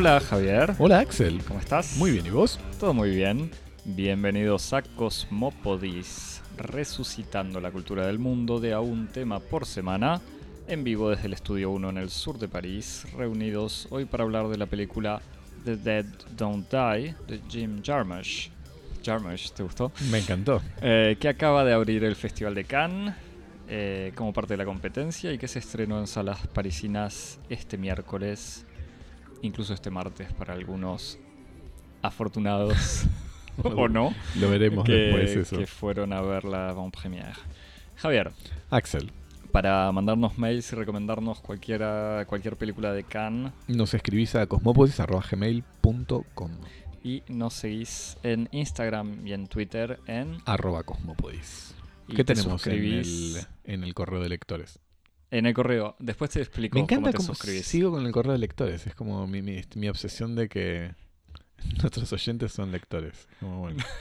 Hola Javier, Hola Axel. ¿cómo estás? Muy bien, ¿y vos? Todo muy bien. Bienvenidos a Cosmopodis, resucitando la cultura del mundo de a un tema por semana, en vivo desde el Estudio 1 en el sur de París, reunidos hoy para hablar de la película The Dead Don't Die de Jim Jarmusch. Jarmusch, ¿te gustó? Me encantó. Eh, que acaba de abrir el Festival de Cannes eh, como parte de la competencia y que se estrenó en salas parisinas este miércoles, incluso este martes para algunos afortunados o no Lo veremos que, después eso. que fueron a ver la avant première. Javier, Axel, para mandarnos mails y recomendarnos cualquiera, cualquier película de Cannes nos escribís a cosmopodis.gmail.com y nos seguís en Instagram y en Twitter en... arroba cosmopodis. ¿Qué te tenemos en el, en el correo de lectores? En el correo. Después te explico Me encanta cómo te cómo suscribís. sigo con el correo de lectores. Es como mi, mi, mi obsesión de que nuestros oyentes son lectores. Como bueno.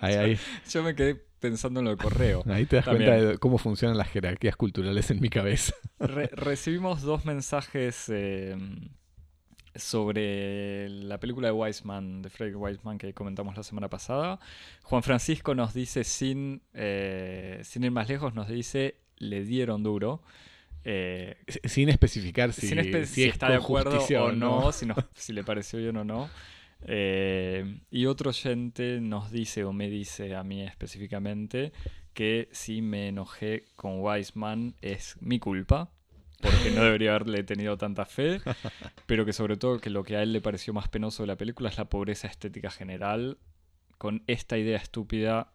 Ahí, ahí, Yo me quedé pensando en lo de correo. ahí te das También. cuenta de cómo funcionan las jerarquías culturales en mi cabeza. Re- recibimos dos mensajes eh, sobre la película de Weisman, de Frederick Weisman, que comentamos la semana pasada. Juan Francisco nos dice, sin, eh, sin ir más lejos, nos dice, le dieron duro. Eh, Sin especificar si, sin espe- si si es está de acuerdo o no, si, le pareció bien o no. Eh, y otro oyente nos dice, o me dice a mí específicamente, que si me enojé con Weisman es mi culpa, porque no debería haberle tenido tanta fe, pero que sobre todo que lo que a él le pareció más penoso de la película es la pobreza estética general, con esta idea estúpida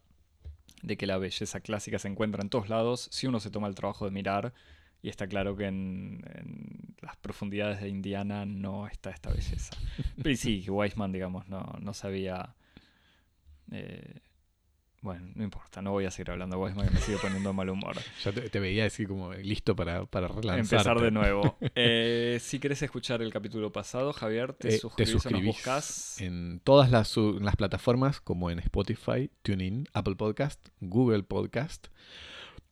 de que la belleza clásica se encuentra en todos lados si uno se toma el trabajo de mirar. Y está claro que en, en las profundidades de Indiana no está esta belleza. Pero sí, que Weisman, digamos, no, no sabía. eh, bueno, no importa, no voy a seguir hablando de Weisman que me sigue poniendo mal humor. Ya te, te veía así como listo para, para relanzarte. Empezar de nuevo. Eh, si querés escuchar el capítulo pasado, Javier, te Eh, te suscribís o nos suscribís buscas. en todas las, las plataformas como en Spotify, TuneIn, Apple Podcast, Google Podcast,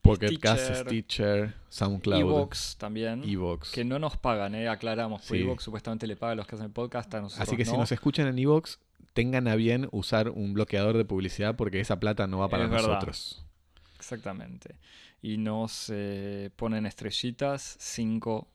Pocket Cast, Stitcher, Stitcher, SoundCloud, Evox también. Evox. Que no nos pagan, eh, aclaramos. Sí. Evox supuestamente le paga a los que hacen podcast, a nosotros Así que si no. nos escuchan en Evox, tengan a bien usar un bloqueador de publicidad porque esa plata no va para Es verdad. nosotros. Exactamente. Y nos eh, ponen estrellitas, 5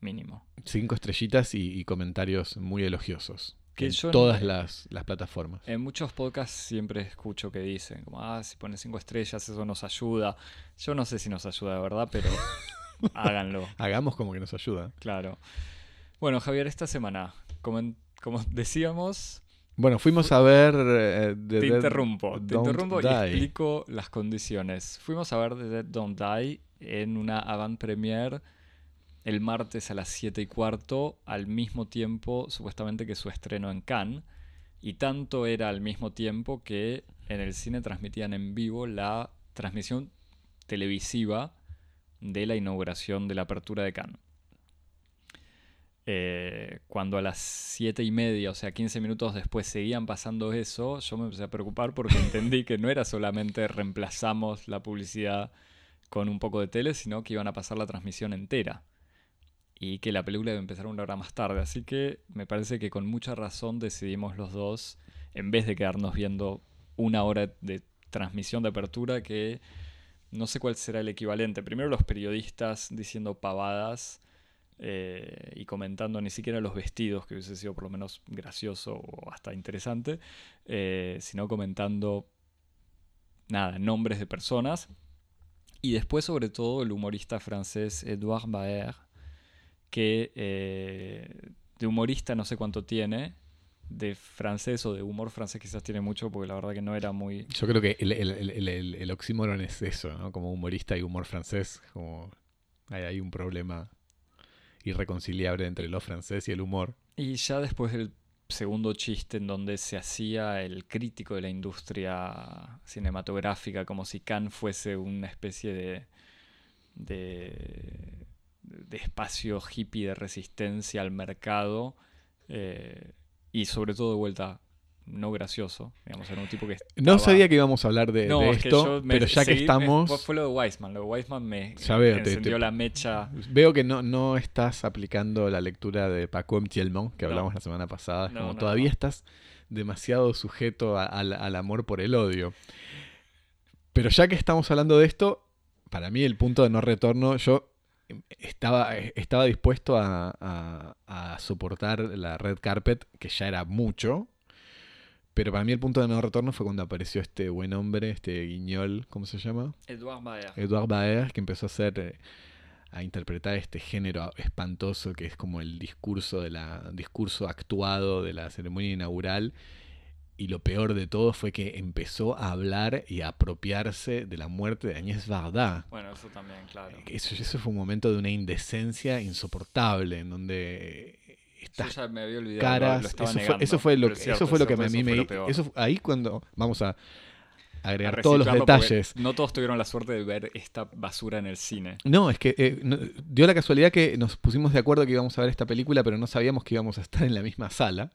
mínimo. Cinco estrellitas y, y comentarios muy elogiosos. Que en yo no- todas las, las plataformas. En muchos podcasts siempre escucho que dicen, como, ah, si pones 5 estrellas, eso nos ayuda. Yo no sé si nos ayuda de verdad, pero háganlo, Hagamos como que nos ayuda. claro. Bueno, Javier, esta semana, como, como decíamos, Bueno, fuimos a ver... eh, The te Dead interrumpo, te interrumpo y explico las condiciones. Fuimos a ver The Dead Don't Die en una avant premiere el martes a las 7 y cuarto, al mismo tiempo, supuestamente, que su estreno en Cannes. Y tanto era al mismo tiempo que en el cine transmitían en vivo la transmisión televisiva de la inauguración de la apertura de Cannes. Eh, cuando a las 7 y media, o sea, 15 minutos después, seguían pasando eso, yo me empecé a preocupar porque entendí que no era solamente reemplazamos la publicidad con un poco de tele, sino que iban a pasar la transmisión entera. Y que la película a empezar una hora más tarde. Así que me parece que con mucha razón decidimos los dos, en vez de quedarnos viendo una hora de transmisión de apertura, que no sé cuál será el equivalente. Primero los periodistas diciendo pavadas eh, y comentando ni siquiera los vestidos, que hubiese sido por lo menos gracioso o hasta interesante, eh, sino comentando, nada, nombres de personas. Y después, sobre todo, el humorista francés Edouard Baer, que eh, de humorista no sé cuánto tiene, de francés o de humor francés quizás tiene mucho, porque la verdad que no era muy... Yo creo que el, el, el, el, oxímoron es eso, ¿no? Como humorista y humor francés, como hay, hay un problema irreconciliable entre lo francés y el humor. Y ya después del segundo chiste en donde se hacía el crítico de la industria cinematográfica, como si Cannes fuese una especie de, de, de espacio hippie de resistencia al mercado, eh, y sobre todo de vuelta no gracioso. Digamos, era un tipo que. No sabía que íbamos a hablar de, No, de es que esto, me pero ya que seguí- estamos... fue lo de Weisman. Lo de Weisman me veo, encendió te- la mecha. Veo que no, no estás aplicando la lectura de Paco Thielmont, que No. hablamos la semana pasada. No, como todavía estás demasiado sujeto a- al amor por el odio. Pero ya que estamos hablando de esto, para mí el punto de no retorno, yo estaba, estaba dispuesto a, a- a soportar la red carpet, que ya era mucho. Pero para mí el punto de no retorno fue cuando apareció este buen hombre, este guiñol, ¿cómo se llama? Edouard Baer. Edouard Baer, que empezó a hacer, eh, a interpretar este género espantoso que es como el discurso de la discurso actuado de la ceremonia inaugural. Y lo peor de todo fue que empezó a hablar y a apropiarse de la muerte de Agnès Varda. Bueno, eso también, claro. Eso, eso fue un momento de una indecencia insoportable, en donde Yo estas ya me había olvidado. caras, lo estaba eso, fue, negando, eso fue lo, es eso cierto, fue lo que a mí me... Eso, ahí cuando vamos a agregar todos los detalles. No todos tuvieron la suerte de ver esta basura en el cine. No, es que eh, no- dio la casualidad que nos pusimos de acuerdo que íbamos a ver esta película, pero no sabíamos que íbamos a estar en la misma sala.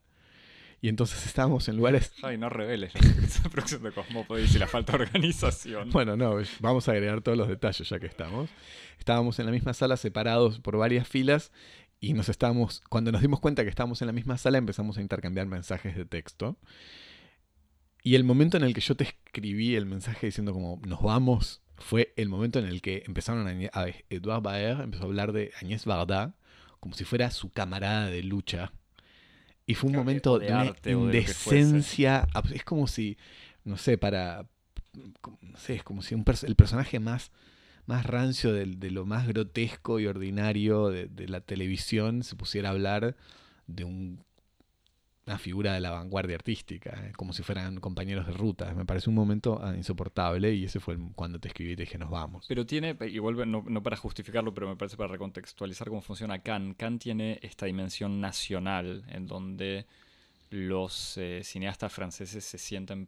Y entonces estábamos en lugares... Ay, no reveles la producción de Cosmópolis y la falta de organización. Bueno, no, vamos a agregar todos los detalles ya que estamos. Estábamos en la misma sala, separados por varias filas, y nos estábamos... Cuando nos dimos cuenta que estábamos en la misma sala, empezamos a intercambiar mensajes de texto. Y el momento en el que yo te escribí el mensaje diciendo como nos vamos, fue el momento en el que empezaron a, a Edouard Baer empezó a hablar de Agnès Varda como si fuera su camarada de lucha. Y fue un Creo momento de de, una arte indecencia. Es como si, no sé, para. No sé, es como si un pers- el personaje más, más rancio de, lo más grotesco y ordinario de, de la televisión se pusiera a hablar de un- una figura de la vanguardia artística, eh, como si fueran compañeros de ruta. Me parece un momento ah, insoportable y ese fue cuando te escribí y te dije nos vamos. Pero tiene, y vuelve, no, no para justificarlo, pero me parece para recontextualizar cómo funciona Cannes. Cannes tiene esta dimensión nacional en donde los eh, cineastas franceses se sienten,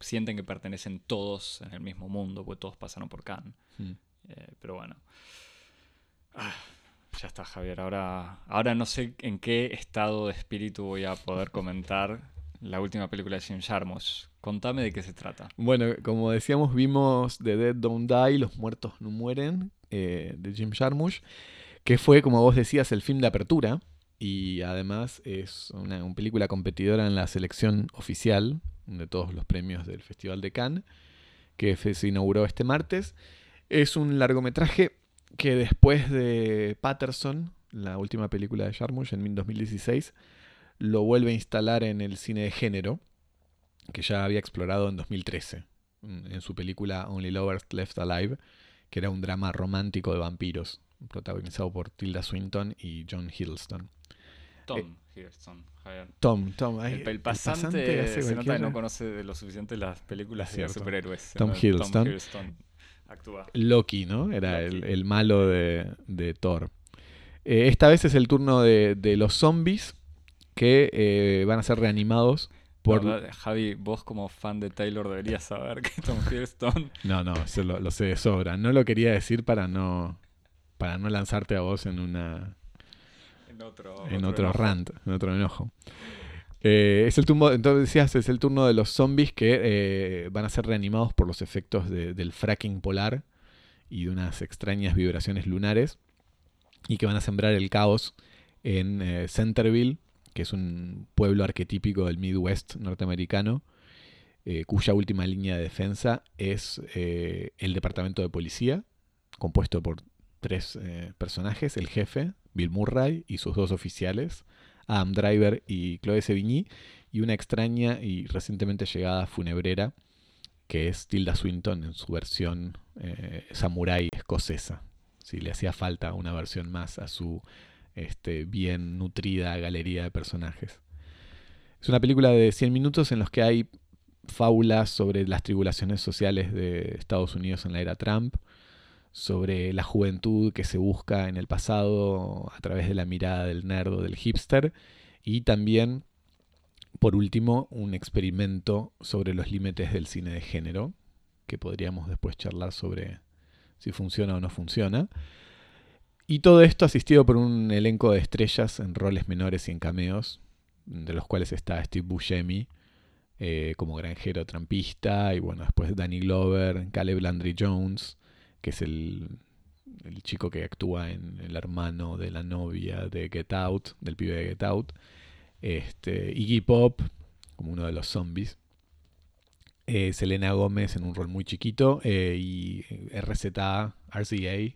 sienten que pertenecen todos en el mismo mundo, porque todos pasaron por Cannes. Mm. Eh, pero bueno. Ah, ya está, Javier. Ahora, ahora no sé en qué estado de espíritu voy a poder comentar la última película de Jim Jarmusch. Contame de qué se trata. Bueno, como decíamos, vimos The Dead Don't Die, Los Muertos No Mueren, eh, de Jim Jarmusch, que fue, como vos decías, el film de apertura y además es una, una película competidora en la selección oficial de todos los premios del Festival de Cannes, que se inauguró este martes. Es un largometraje que después de Patterson, la última película de Jarmusch en 2016, lo vuelve a instalar en el cine de género, que ya había explorado en 2013, en en su película Only Lovers Left Alive, que era un drama romántico de vampiros, protagonizado por Tilda Swinton y John Hiddleston. Tom Hiddleston, Javier. Tom, Tom, ay, El, el pasante, se nota que no conoce de lo suficiente las películas de superhéroes. Tom ¿no? Hiddleston. Tom Hiddleston actúa. Loki, ¿no? Era el, Loki. el malo de, de Thor. Eh, esta vez es el turno de, de los zombies que eh, van a ser reanimados por... Verdad, Javi, vos como fan de Taylor deberías saber que Tom Hiddleston No, no, eso lo, lo sé de sobra. No lo quería decir para no, para no lanzarte a vos en una, en otro, en otro rant, en otro enojo. Eh, es el turno, entonces decías, es el turno de los zombies que eh, van a ser reanimados por los efectos de- del fracking polar y de unas extrañas vibraciones lunares y que van a sembrar el caos en eh, Centerville, que es un pueblo arquetípico del Midwest norteamericano, cuya última línea de defensa es el departamento de policía, compuesto por tres personajes, el jefe, Bill Murray, y sus dos oficiales, Adam Driver y Chloe Sevigny, y una extraña y recientemente llegada funebrera, que es Tilda Swinton en su versión eh, samurái escocesa. Si le hacía falta una versión más a su este, bien nutrida galería de personajes. Es una película de 100 minutos en los que hay fábulas sobre las tribulaciones sociales de Estados Unidos en la era Trump, sobre la juventud que se busca en el pasado a través de la mirada del nerd o del hipster y también, por último, un experimento sobre los límites del cine de género, que podríamos después charlar sobre si funciona o no funciona. Y todo esto asistido por un elenco de estrellas en roles menores y en cameos, de los cuales está Steve Buscemi, eh, como granjero trampista, y bueno, después Danny Glover, Caleb Landry Jones, que es el, el chico que actúa en el hermano de la novia de Get Out, del pibe de Get Out, este, Iggy Pop, como uno de los zombies, eh, Selena Gómez en un rol muy chiquito, eh, y RZA, RCA,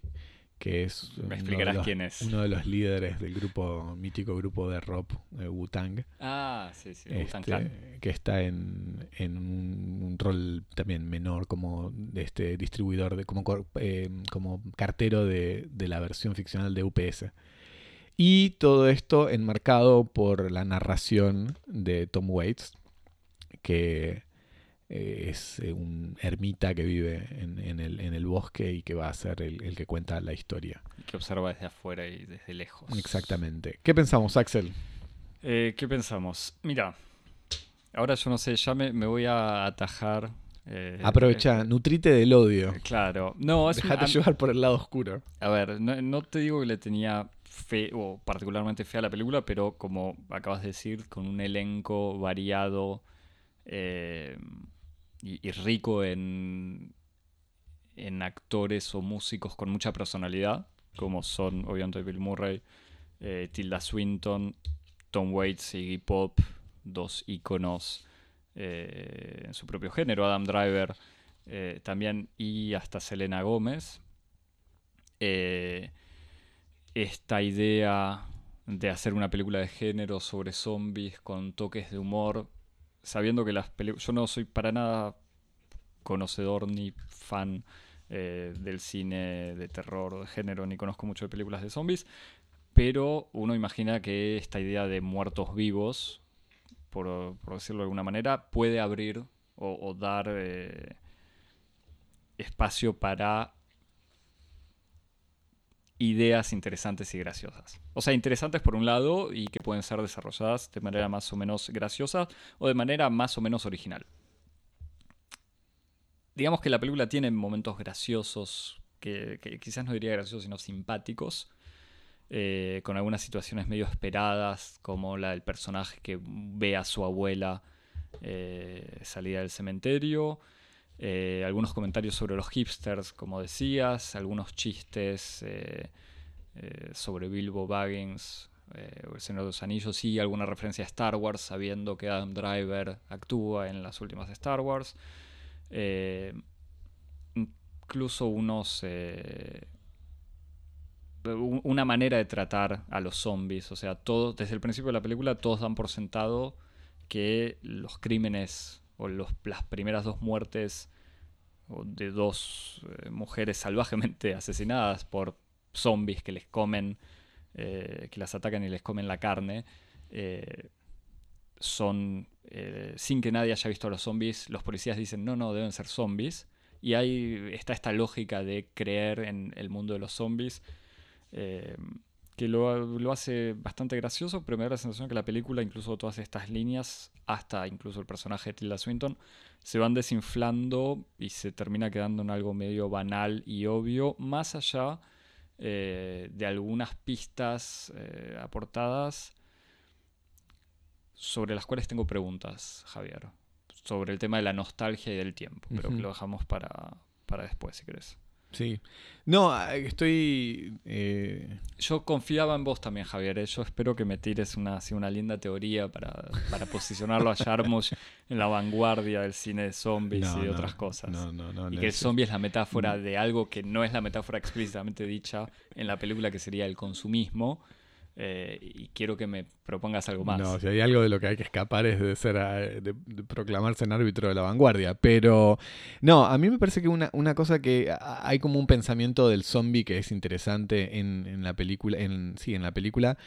que es, Me uno de, los, quién es. uno de los líderes del grupo, mítico grupo de rock eh, Wu-Tang. Ah, sí, sí. Wu-Tang Este, que está en, en un, un rol también menor como de este distribuidor de como, eh, como cartero de, de la versión ficcional de UPS y todo esto enmarcado por la narración de Tom Waits que eh, es eh, un ermita que vive en, en el, en el bosque y que va a ser el, el que cuenta la historia Que observa desde afuera y desde lejos. exactamente ¿qué pensamos Axel? Eh, ¿Qué pensamos? Mira, ahora yo no sé, ya me, me voy a atajar. eh, aprovecha nutrite del odio claro. No, es Dejate llevar por el lado oscuro. A ver, no, no te digo que le tenía fe o particularmente fe a la película, pero como acabas de decir, con un elenco variado eh, y, rico en, en actores o músicos con mucha personalidad, como son obviamente Bill Murray, eh, Tilda Swinton, Tom Waits y Iggy Pop, dos íconos eh, en su propio género, Adam Driver eh, también, y hasta Selena Gómez. Esta idea de hacer una película de género sobre zombies con toques de humor, sabiendo que las películas... Yo no soy para nada conocedor ni fan eh, del cine de terror de género, ni conozco mucho de películas de zombies, pero uno imagina que esta idea de muertos vivos, por, decirlo de alguna manera, puede abrir o, o dar eh, espacio para ideas interesantes y graciosas. O sea, interesantes por un lado y que pueden ser desarrolladas de manera más o menos graciosa o de manera más o menos original. Digamos que la película tiene momentos graciosos, que, quizás no diría graciosos, sino simpáticos, eh, con algunas situaciones medio esperadas, como la del personaje que ve a su abuela eh, salida del cementerio, eh, algunos comentarios sobre los hipsters, como decías, algunos chistes eh, eh, sobre Bilbo Baggins o el Señor de los Anillos y alguna referencia a Star Wars, sabiendo que Adam Driver actúa en las últimas de Star Wars. Incluso unos... una manera de tratar a los zombies, o sea, todo, desde el principio de la película todos dan por sentado que los crímenes o los, las primeras dos muertes de dos eh, mujeres salvajemente asesinadas por zombies que les comen, eh, que las atacan y les comen la carne, eh, son, sin que nadie haya visto a los zombies, los policías dicen, no, no, deben ser zombies. Y ahí está esta lógica de creer en el mundo de los zombies, que lo, lo hace bastante gracioso, pero me da la sensación que la película, incluso todas estas líneas, hasta incluso el personaje de Tilda Swinton, se van desinflando y se termina quedando en algo medio banal y obvio, más allá eh, de algunas pistas eh, aportadas sobre las cuales tengo preguntas, Javier. Sobre el tema de la nostalgia y del tiempo, pero que lo dejamos para, para después, si querés. Sí. No, ah, estoy. eh, Yo confiaba en vos también, Javier. ¿eh? Yo espero que me tires una, así una linda teoría para, para posicionarlo a Jarmusch en la vanguardia del cine de zombies no, y de no, otras cosas. No, no, no. y que el zombie es la metáfora de algo que no es la metáfora explícitamente dicha en la película, que sería el consumismo. Eh, y quiero que me propongas algo más. No, si hay algo de lo que hay que escapar es de ser ah, de, de proclamarse en árbitro de la vanguardia. Pero no, a mí me parece que una, una cosa que hay como un pensamiento del zombie que es interesante en, en la película, en, sí, en la película,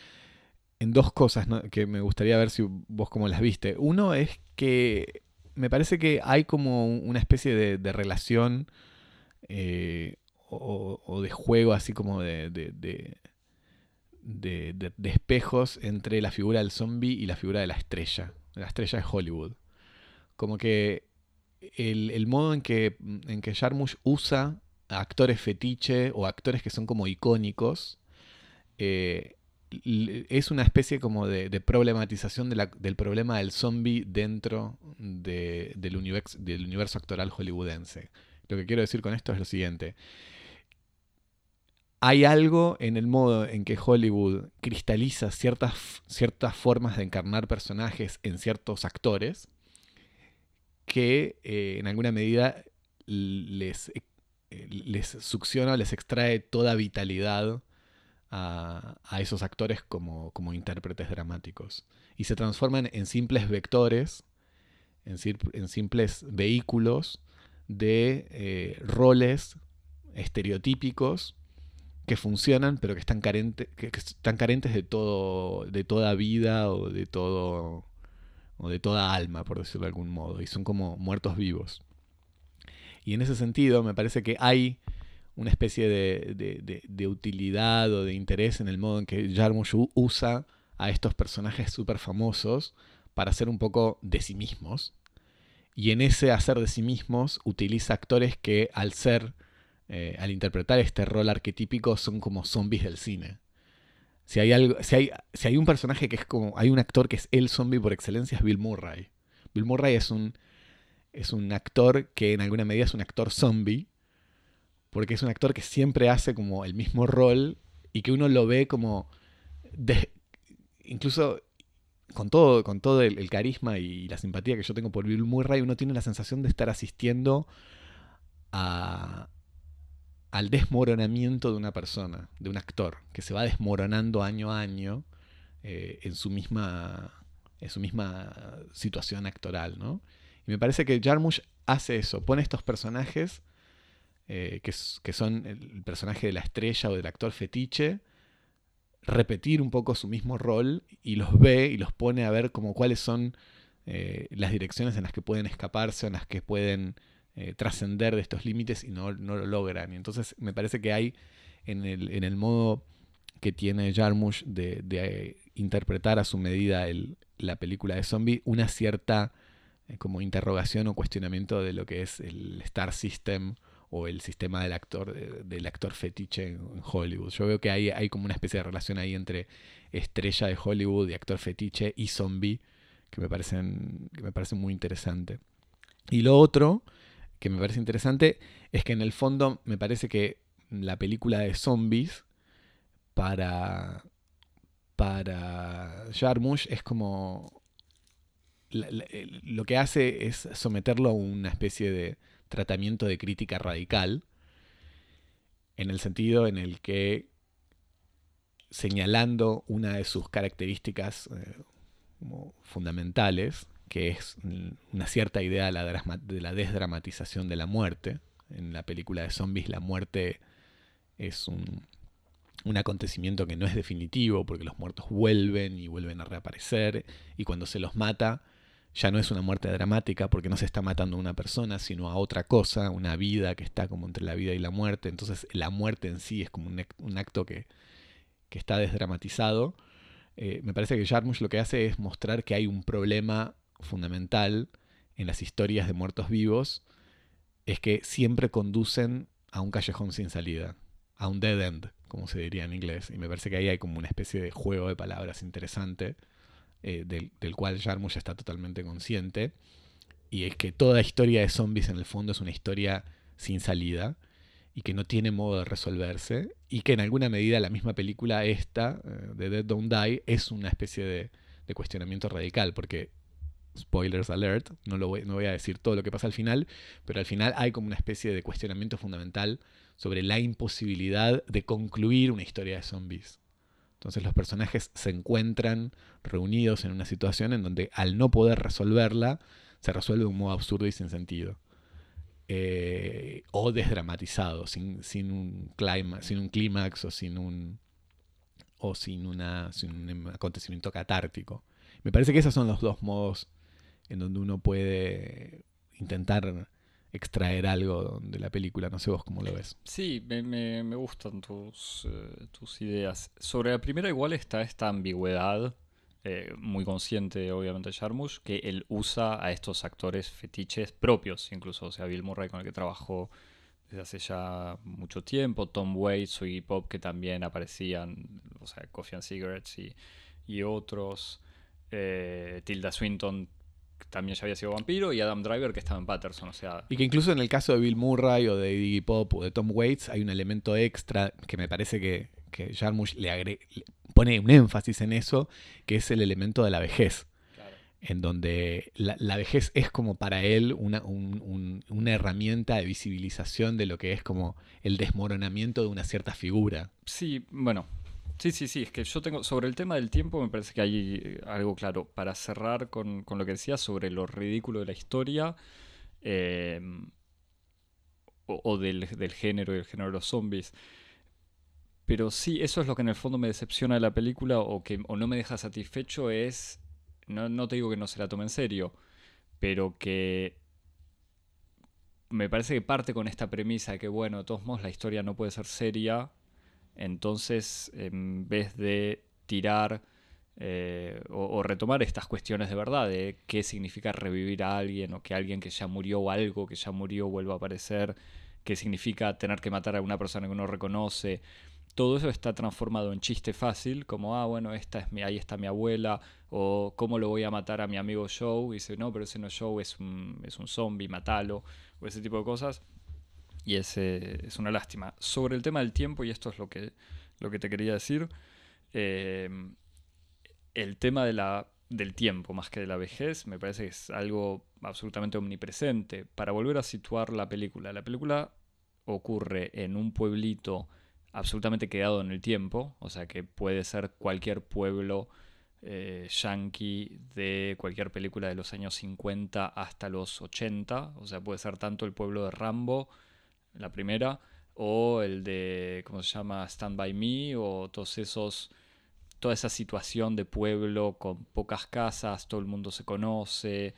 en dos cosas que me gustaría ver si vos cómo las viste. Uno es que me parece que hay como una especie de, relación eh, o, de juego así como de- de- de, de- de espejos entre la figura del zombie y la figura de la estrella. La estrella de Hollywood. Como que el, el modo en que, en que Jarmusch usa a actores fetiche o actores que son como icónicos eh, es una especie como de, problematización del problema del zombie dentro del, universo, del universo actoral hollywoodense. Lo que quiero decir con esto es lo siguiente. Hay algo en el modo en que Hollywood cristaliza ciertas, ciertas formas de encarnar personajes en ciertos actores que eh, en alguna medida les, eh, les succiona o les extrae toda vitalidad a, esos actores como, como, intérpretes dramáticos. Y se transforman en simples vectores, en, en simples vehículos de eh, roles estereotípicos que funcionan, pero que están, carentes que, están carentes de, todo, de toda vida o de, todo, o de toda alma, por decirlo de algún modo. Y son como muertos vivos. Y en ese sentido me parece que hay una especie de, utilidad o de interés en el modo en que Jarmusch usa a estos personajes súper famosos para hacer un poco de sí mismos. Y en ese hacer de sí mismos utiliza actores que al ser, eh, al interpretar este rol arquetípico, son como zombies del cine. Si hay, algo, si, hay, si hay un personaje que es como, hay un actor que es el zombie por excelencia, es Bill Murray. Bill Murray es un, es un actor que en alguna medida es un actor zombie, porque es un actor que siempre hace como el mismo rol y que uno lo ve como incluso con todo, con todo el, carisma y la simpatía que yo tengo por Bill Murray, uno tiene la sensación de estar asistiendo a, al desmoronamiento de una persona, de un actor, que se va desmoronando año a año eh, en, su misma, en su misma situación actoral. ¿no? Y me parece que Jarmusch hace eso, pone estos personajes eh, que, son el personaje de la estrella o del actor fetiche, repetir un poco su mismo rol y los ve y los pone a ver como cuáles son eh, las direcciones en las que pueden escaparse en las que pueden eh, trascender de estos límites y no, lo logran. Y entonces me parece que hay en el, modo que tiene Jarmusch de, interpretar a su medida la película de zombie una cierta como interrogación o cuestionamiento de lo que es el Star System o el sistema del actor, del actor fetiche en Hollywood. Yo veo que hay, hay como una especie de relación ahí entre estrella de Hollywood y actor fetiche y zombie que me parecen, que me parece muy interesante. Y lo otro que me parece interesante es que en el fondo me parece que la película de zombies para, para Jarmusch es como... lo que hace es someterlo a una especie de tratamiento de crítica radical, en el sentido en el que señalando una de sus características eh, fundamentales, que es una cierta idea de la, desdramatización de la muerte. En la película de zombies la muerte es un, un acontecimiento que no es definitivo porque los muertos vuelven y vuelven a reaparecer y cuando se los mata ya no es una muerte dramática porque no se está matando a una persona, sino a otra cosa, una vida que está como entre la vida y la muerte. Entonces la muerte en sí es como un, acto que, está desdramatizado. Eh, me parece que Jarmusch lo que hace es mostrar que hay un problema fundamental en las historias de muertos vivos, es que siempre conducen a un callejón sin salida, a un dead end, como se diría en inglés. Y me parece que ahí hay como una especie de juego de palabras interesante eh, del, cual Jarmusch está totalmente consciente, y es que toda historia de zombies en el fondo es una historia sin salida y que no tiene modo de resolverse, y que en alguna medida la misma película esta, eh, de Dead Don't Die, es una especie de, cuestionamiento radical, porque spoilers alert, no, lo voy, a decir todo lo que pasa al final, pero al final hay como una especie de cuestionamiento fundamental sobre la imposibilidad de concluir una historia de zombies. Entonces los personajes se encuentran reunidos en una situación en donde al no poder resolverla, se resuelve de un modo absurdo y sin sentido. Eh, o desdramatizado, sin, un sin un clímax o sin un o sin, una, sin un acontecimiento catártico. Me parece que esos son los dos modos en donde uno puede intentar extraer algo de la película. No sé vos cómo lo ves. Sí, me, gustan tus, eh, tus ideas. Sobre la primera igual está esta ambigüedad, eh, muy consciente obviamente Jarmusch, que él usa a estos actores fetiches propios, incluso, o sea, Bill Murray con el que trabajó desde hace ya mucho tiempo. Tom Waits o Iggy Pop que también aparecían, o sea, Coffee and Cigarettes y, y otros. Eh, Tilda Swinton también ya había sido vampiro y Adam Driver que estaba en Patterson, o sea... Y que incluso en el caso de Bill Murray o de Iggy Pop o de Tom Waits hay un elemento extra que me parece que, que Jarmusch le, agre- le pone un énfasis en eso, que es el elemento de la vejez. Claro. en donde la, la vejez es como para él una, un- un- una herramienta de visibilización de lo que es como el desmoronamiento de una cierta figura. Sí, bueno. Sí, sí, sí. Es que yo tengo. Sobre el tema del tiempo, me parece que hay eh, algo claro. Para cerrar con, con lo que decía sobre lo ridículo de la historia. o, o del, del género y el género de los zombies. Pero sí, eso es lo que en el fondo me decepciona de la película o que o no me deja satisfecho es. No, no te digo que no se la tome en serio, pero que me parece que parte con esta premisa de que, bueno, de todos modos la historia no puede ser seria, entonces en vez de tirar eh, o, retomar estas cuestiones de verdad, de qué significa revivir a alguien o que alguien que ya murió o algo que ya murió vuelva a aparecer, qué significa tener que matar a una persona que uno reconoce, todo eso está transformado en chiste fácil, como, ah, bueno, esta es mi, ahí está mi abuela, o cómo lo voy a matar a mi amigo Joe, y dice, no, pero ese no es Joe, es un, es un zombie, matalo, o ese tipo de cosas. Y es, es una lástima. Sobre el tema del tiempo, y esto es lo que, lo que te quería decir, eh, el tema de la, del tiempo más que de la vejez me parece que es algo absolutamente omnipresente. Para volver a situar la película, la película ocurre en un pueblito absolutamente quedado en el tiempo, o sea que puede ser cualquier pueblo eh, yankee de cualquier película de los años 50 hasta los 80, o sea puede ser tanto el pueblo de Rambo, la primera, o el de, ¿cómo se llama? Stand By Me, o todos esos, toda esa situación de pueblo con pocas casas, todo el mundo se conoce,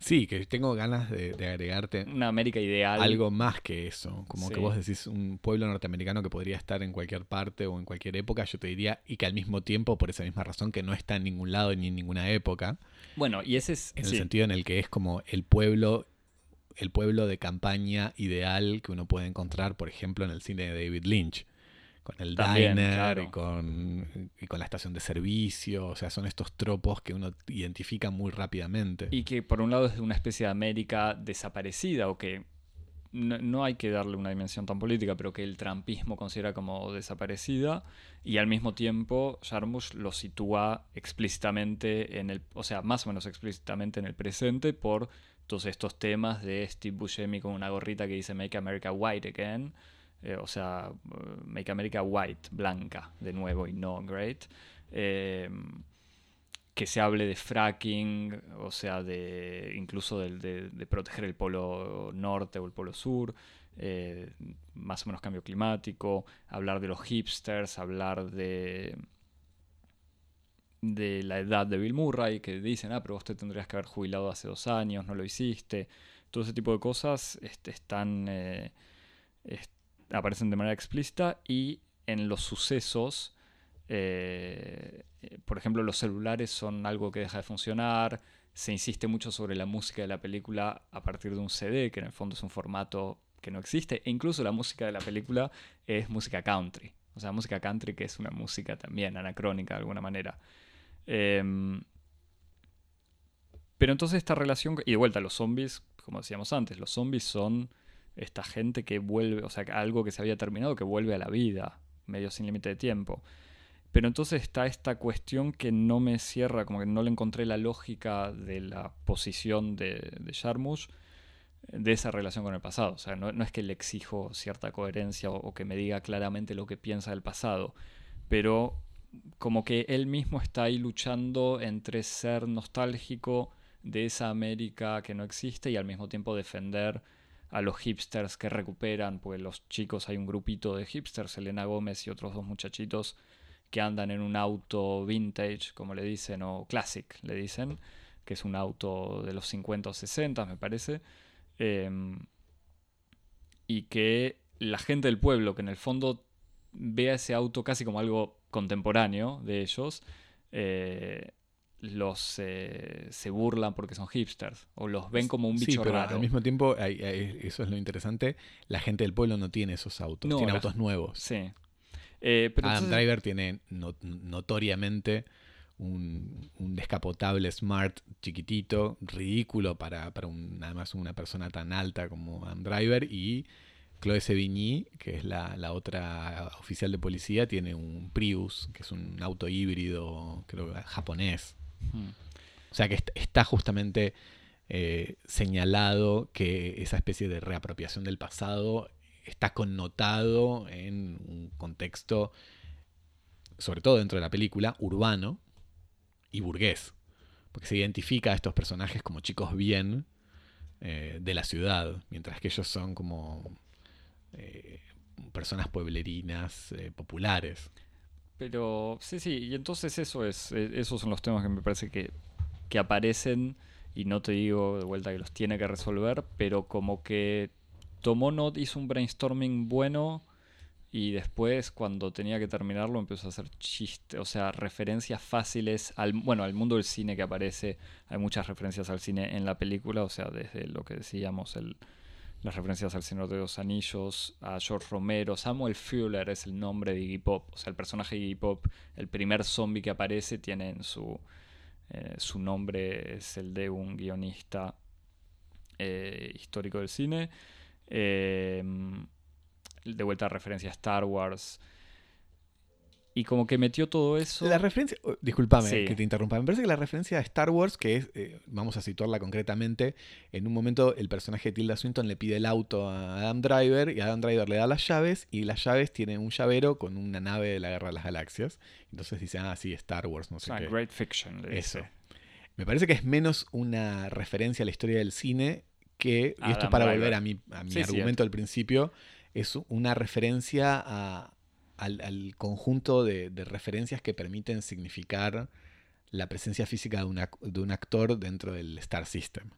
Sí, que tengo ganas de, de agregarte una América ideal. algo más que eso. Como que vos decís un pueblo norteamericano que podría estar en cualquier parte o en cualquier época, yo te diría, y que al mismo tiempo, por esa misma razón, que no está en ningún lado ni en ninguna época, Bueno, y ese es... en sí. el sentido en el que es como el pueblo, el pueblo de campaña ideal que uno puede encontrar, por ejemplo, en el cine de David Lynch. Con el También, diner claro. y, con, y con la estación de servicio. O sea, son estos tropos que uno identifica muy rápidamente. Y que por un lado es una especie de América desaparecida o que no, no hay que darle una dimensión tan política, pero que el trampismo considera como desaparecida y al mismo tiempo Jarmusch lo sitúa explícitamente en el, o sea, más o menos explícitamente en el presente por todos estos temas de Steve Buscemi con una gorrita que dice Make America White Again, eh, o sea, eh, Make America White, blanca, de nuevo y no great. Eh, que se hable de fracking, o sea, de incluso de, de proteger el polo norte o el polo sur, más o menos cambio climático, hablar de los hipsters, hablar de de la edad de Bill Murray, que dicen, ah, pero vos te tendrías que haber jubilado hace dos años, no lo hiciste. Todo ese tipo de cosas este, están, eh, aparecen de manera explícita y en los sucesos eh, por ejemplo, los celulares son algo que deja de funcionar. Se insiste mucho sobre la música de la película a partir de un CD, que en el fondo es un formato que no existe. E incluso la música de la película es música country. O sea, música country que es una música también anacrónica de alguna manera. Em, pero entonces esta relación, y de vuelta, los zombies, como decíamos antes, los zombies son esta gente que vuelve, o sea, algo que se había terminado que vuelve a la vida, medio sin límite de tiempo. Pero entonces está esta cuestión que no me cierra, como que no le encontré la lógica de la posición de, de Jarmusch de esa relación con el pasado. O sea, no, es que le exijo cierta coherencia o que me diga claramente lo que piensa del pasado, pero como que él mismo está ahí luchando entre ser nostálgico de esa América que no existe y al mismo tiempo defender a los hipsters que recuperan, pues los chicos, hay un grupito de hipsters, Elena Gómez y otros dos muchachitos que andan en un auto vintage, como le dicen, o classic, le dicen, que es un auto de los 50 o 60, me parece, eh, y que la gente del pueblo, que en el fondo ve a ese auto casi como algo contemporáneo de ellos, eh, los eh, se burlan porque son hipsters o los ven como un Sí, bicho pero raro. al mismo tiempo, hay- hay- eso es lo interesante, la gente del pueblo no tiene esos autos, No, tiene la- autos nuevos. Sí. Eh, pero Adam entonces- Driver tiene no- notoriamente un, un descapotable smart chiquitito, ridículo para, para un- nada más una persona tan alta como Adam Driver y Chloe Sevigny, que es la, la otra oficial de policía, tiene un Prius, que es un auto híbrido, creo que japonés. Hmm. O sea que est- está justamente eh, señalado que esa especie de reapropiación del pasado está connotado en un contexto, sobre todo dentro de la película, urbano y burgués. Porque se identifica a estos personajes como chicos bien eh, de la ciudad, mientras que ellos son como eh, personas pueblerinas eh, populares. Pero sí, sí, y entonces eso es, eh, esos son los temas que me parece que, que aparecen y no te digo de vuelta que los tiene que resolver, pero como que tomó not, hizo un brainstorming bueno y después cuando tenía que terminarlo empezó a hacer chistes, o sea, referencias fáciles al, bueno, al mundo del cine que aparece, hay muchas referencias al cine en la película, o sea, desde lo que decíamos, el, las referencias al Señor de los Anillos, a George Romero, Samuel Fuller es el nombre de Iggy Pop, o sea, el personaje de Iggy Pop, el primer zombie que aparece tiene en su, eh, su nombre es el de un guionista eh, histórico del cine. Eh, de vuelta referencia a Star Wars. Y como que metió todo eso. La referencia, oh, discúlpame Sí. que te interrumpa, me parece que la referencia a Star Wars, que es, eh, vamos a situarla concretamente, en un momento el personaje de Tilda Swinton le pide el auto a Adam Driver y Adam Driver le da las llaves y las llaves tienen un llavero con una nave de la Guerra de las Galaxias. Entonces dice, ah, sí, Star Wars, no sé Ah, qué. Great Fiction, le Eso. dice. Me parece que es menos una referencia a la historia del cine que, y esto para Driver. volver a mi, a mi Sí, sí, argumento al principio, es una referencia a- al, al conjunto de, de referencias que permiten significar la presencia física de, una- de un actor dentro del Star System.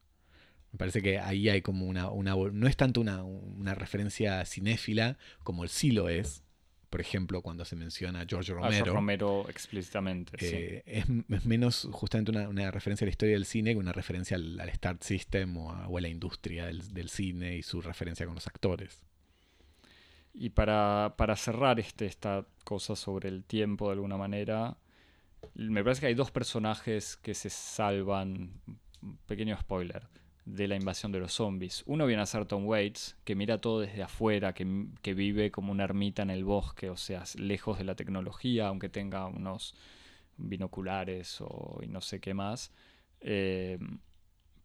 Me parece que ahí hay como una... una no es tanto una, una referencia cinéfila como el sí lo es. Por ejemplo, cuando se menciona a George A Romero. George Romero explícitamente. sí. Es, es menos justamente una, una referencia a la historia del cine que una referencia al, al Start System o a, o a la industria del, del cine y su referencia con los actores. Y para, para cerrar este, esta cosa sobre el tiempo de alguna manera, me parece que hay dos personajes que se salvan, pequeño spoiler, de la invasión de los zombies. Uno viene a ser Tom Waits, que mira todo desde afuera, que, que vive como una ermita en el bosque, o sea, lejos de la tecnología, aunque tenga unos binoculares o y no sé qué más. Eh,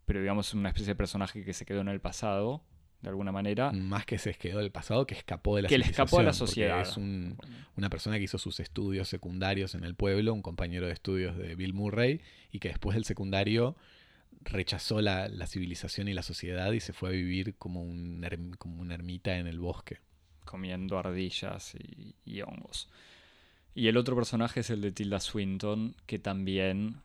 pero digamos una especie de personaje que se quedó en el pasado, de alguna manera. Más que se quedó del pasado, que escapó de la Que le escapó a la sociedad. Es un- una persona que hizo sus estudios secundarios en el pueblo, un compañero de estudios de Bill Murray, y que después del secundario rechazó la, la civilización y la sociedad y se fue a vivir como, un, erm- como una ermita en el bosque. comiendo ardillas y, y hongos. Y el otro personaje es el de Tilda Swinton, que también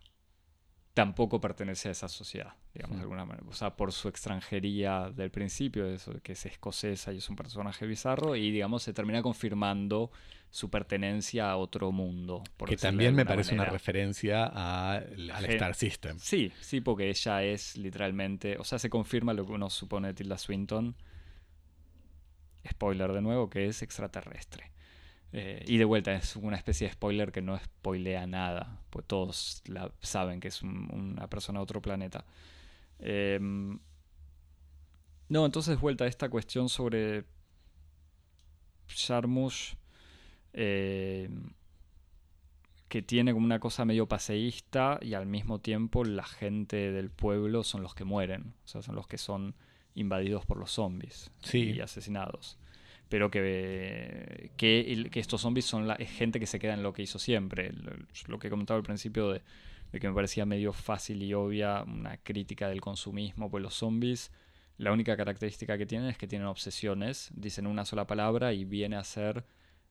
tampoco pertenece a esa sociedad, digamos de alguna manera. O sea, por su extranjería del principio, eso que es escocesa y es un personaje bizarro, y digamos se termina confirmando su pertenencia a otro mundo. por que también me parece una referencia a- al Star System. Sí, sí, porque ella es literalmente, o sea, se confirma lo que uno supone de Tilda Swinton. Spoiler de nuevo, que es extraterrestre. Eh, y de vuelta, es una especie de spoiler que no spoilea nada, pues todos la, saben que es un- una persona de otro planeta. Em, no, entonces vuelta a esta cuestión sobre Sharmush, eh, que tiene como una cosa medio paseísta y al mismo tiempo la gente del pueblo son los que mueren, o sea, son los que son invadidos por los zombies Sí. y asesinados. Pero que, que, estos zombies son la es gente que se queda en lo que hizo siempre. Lo, lo que he comentado al principio de, de que me parecía medio fácil y obvia una crítica del consumismo, pues los zombies, la única característica que tienen es que tienen obsesiones, dicen una sola palabra y viene a ser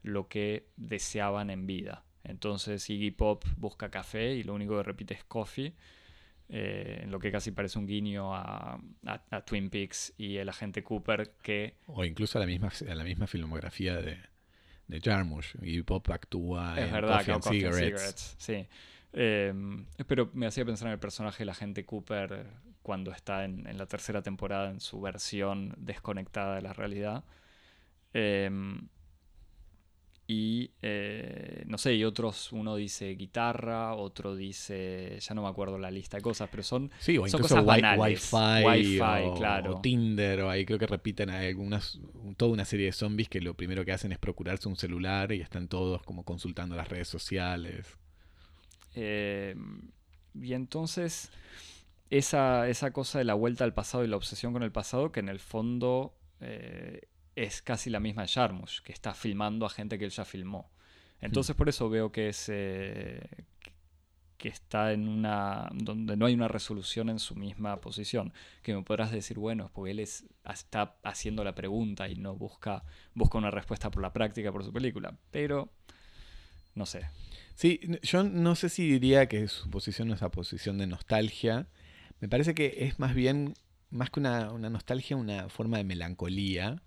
lo que deseaban en vida. Entonces Iggy Pop busca café y lo único que repite es coffee, eh, en lo que casi parece un guiño a, a- a Twin Peaks y el agente Cooper que O incluso a la misma, a la misma filmografía de, de Jarmusch. Y Pop actúa es en verdad Coffee and Coffee and Cigarettes. Cigarettes, sí. Em, pero me hacía pensar en el personaje de la gente Cooper cuando está en, en la tercera temporada en su versión desconectada de la realidad. Em, y eh, no sé, y otros, uno dice guitarra, otro dice, ya no me acuerdo la lista de cosas, pero son, Sí, o son cosas wi- banales. Wi-Fi, Wi-Fi, o, claro. o Tinder, o ahí creo que repiten hay algunas, toda una serie de zombies que lo primero que hacen es procurarse un celular y están todos como consultando las redes sociales. Eh, y entonces, esa, esa cosa de la vuelta al pasado y la obsesión con el pasado, que en el fondo eh, es casi la misma de Jarmusch, que está filmando a gente que él ya filmó. Entonces, por eso veo que es. eh, que está en una. donde no hay una resolución en su misma posición. Que me podrás decir, bueno, es porque él es, está haciendo la pregunta y no busca, busca una respuesta por la práctica, por su película. Pero. No sé. Sí, yo no sé si diría que su posición es esa posición de nostalgia. Me parece que es más bien, más que una, una nostalgia, una forma de melancolía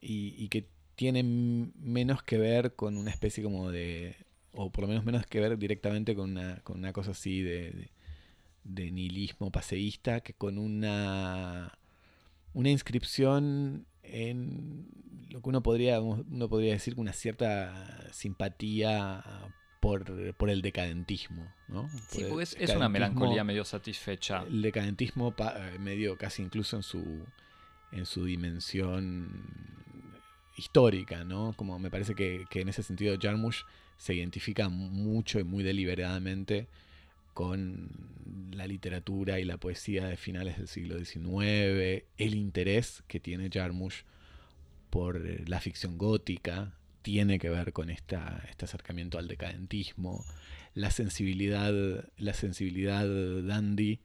y, y que tiene menos que ver con una especie como de, o por lo menos menos que ver directamente con una, con una cosa así de, de, de nihilismo paseísta que con una, una inscripción en lo que uno podría, uno podría decir con una cierta simpatía por, por el decadentismo, ¿no? Sí, porque es, es una melancolía medio satisfecha. el decadentismo pa- eh, medio casi incluso en su en su dimensión histórica, ¿no? Como me parece que, en ese sentido Jarmusch se identifica mucho y muy deliberadamente con la literatura y la poesía de finales del siglo XIX, el interés que tiene Jarmusch por la ficción gótica tiene que ver con esta, este acercamiento al decadentismo, la sensibilidad, la sensibilidad dandy,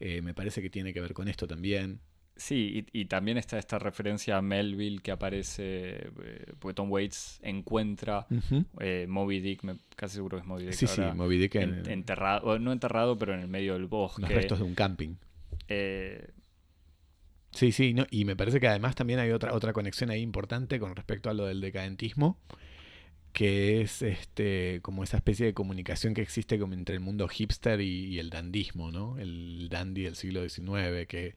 eh, me parece que tiene que ver con esto también. Sí, y, y también está esta referencia a Melville que aparece, eh, porque Tom Waits encuentra eh, Moby Dick, me, casi seguro que es Moby Dick. Sí, sí, Moby Dick en, en- enterrado, o no enterrado, pero en el medio del los bosque. restos de un camping. Eh, Sí, sí, no, y me parece que además también hay otra, otra conexión ahí importante con respecto a lo del decadentismo, que es este como esa especie de comunicación que existe como entre el mundo hipster y, y el dandismo, ¿no? El dandy del siglo XIX, que,